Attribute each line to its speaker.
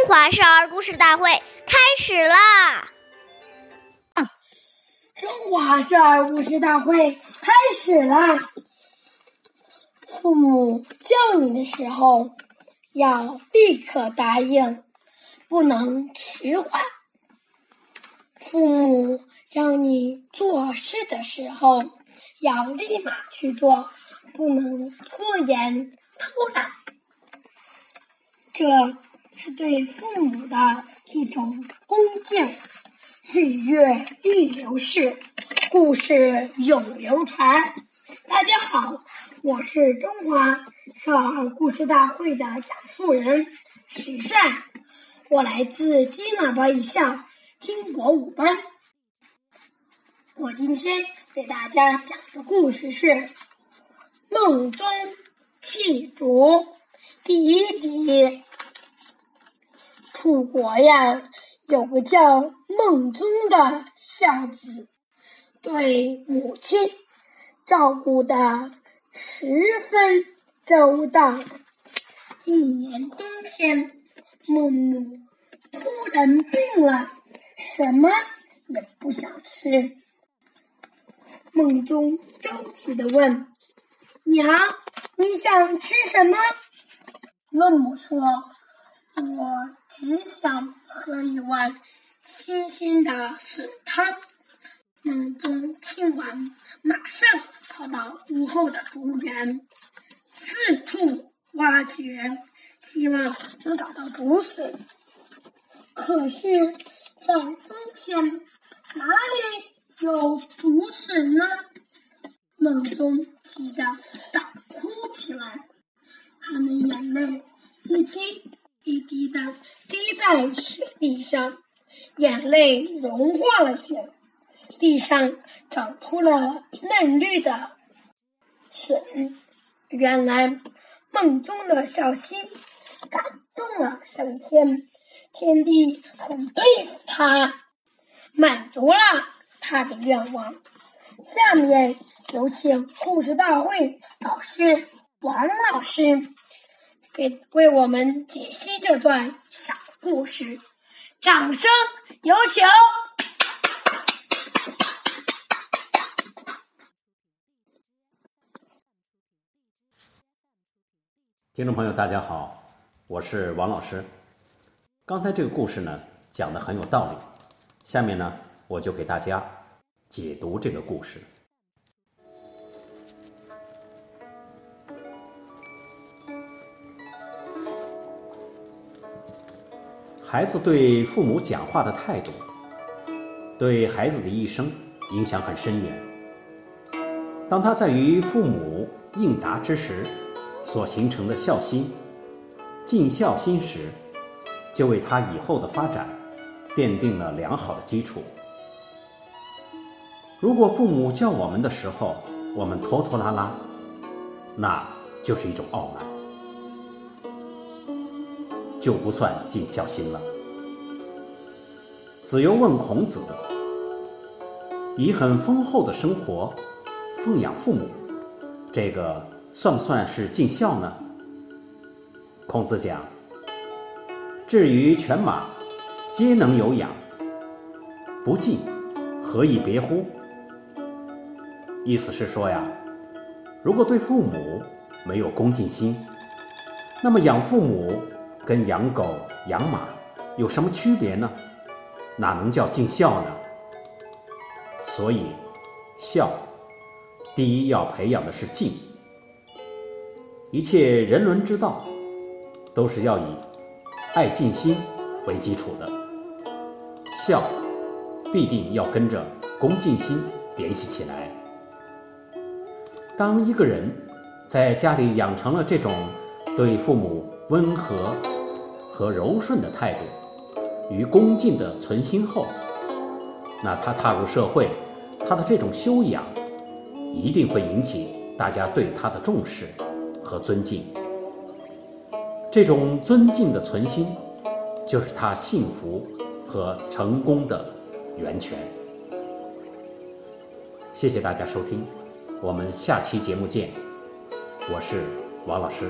Speaker 1: 中华少儿故事大会开始啦！
Speaker 2: 中华少儿故事大会开始啦！父母叫你的时候，要立刻答应，不能迟缓。父母让你做事的时候，要立马去做，不能拖延偷懒。这是对父母的一种恭敬。岁月易流逝，故事永流传。大家好，我是中华少儿故事大会的讲述人许帅，我来自金喇叭艺校金国五班。我今天给大家讲的故事是《梦中弃竹》第一集。楚国呀，有个叫孟宗的孝子，对母亲照顾的十分周到。一年冬天，孟母突然病了，什么也不想吃。孟宗着急的问：“娘，你想吃什么？”孟母说。我只想喝一碗新鲜的笋汤。孟宗听完，马上跑到屋后的竹园，四处挖掘，希望能找到竹笋。可是，在冬天，哪里有竹笋呢？孟宗急得大哭起来，他的眼泪一滴。滴滴的滴在雪地上，眼泪融化了雪，地上长出了嫩绿的笋。原来梦中的小溪感动了上天，天地很佩服他，满足了他的愿望。下面有请故事大会导师王老师。给为我们解析这段小故事，掌声有请！
Speaker 3: 听众朋友，大家好，我是王老师。刚才这个故事呢，讲的很有道理，下面呢，我就给大家解读这个故事。孩子对父母讲话的态度，对孩子的一生影响很深远。当他在与父母应答之时，所形成的孝心、尽孝心时，就为他以后的发展奠定了良好的基础。如果父母叫我们的时候，我们拖拖拉拉，那就是一种傲慢。就不算尽孝心了。子游问孔子：“以很丰厚的生活奉养父母，这个算不算是尽孝呢？”孔子讲：“至于犬马，皆能有养，不尽，何以别乎？”意思是说呀，如果对父母没有恭敬心，那么养父母。跟养狗、养马有什么区别呢？哪能叫尽孝呢？所以，孝第一要培养的是敬。一切人伦之道，都是要以爱敬心为基础的。孝必定要跟着恭敬心联系起来。当一个人在家里养成了这种对父母温和，和柔顺的态度与恭敬的存心后，那他踏入社会，他的这种修养一定会引起大家对他的重视和尊敬。这种尊敬的存心，就是他幸福和成功的源泉。谢谢大家收听，我们下期节目见。我是王老师。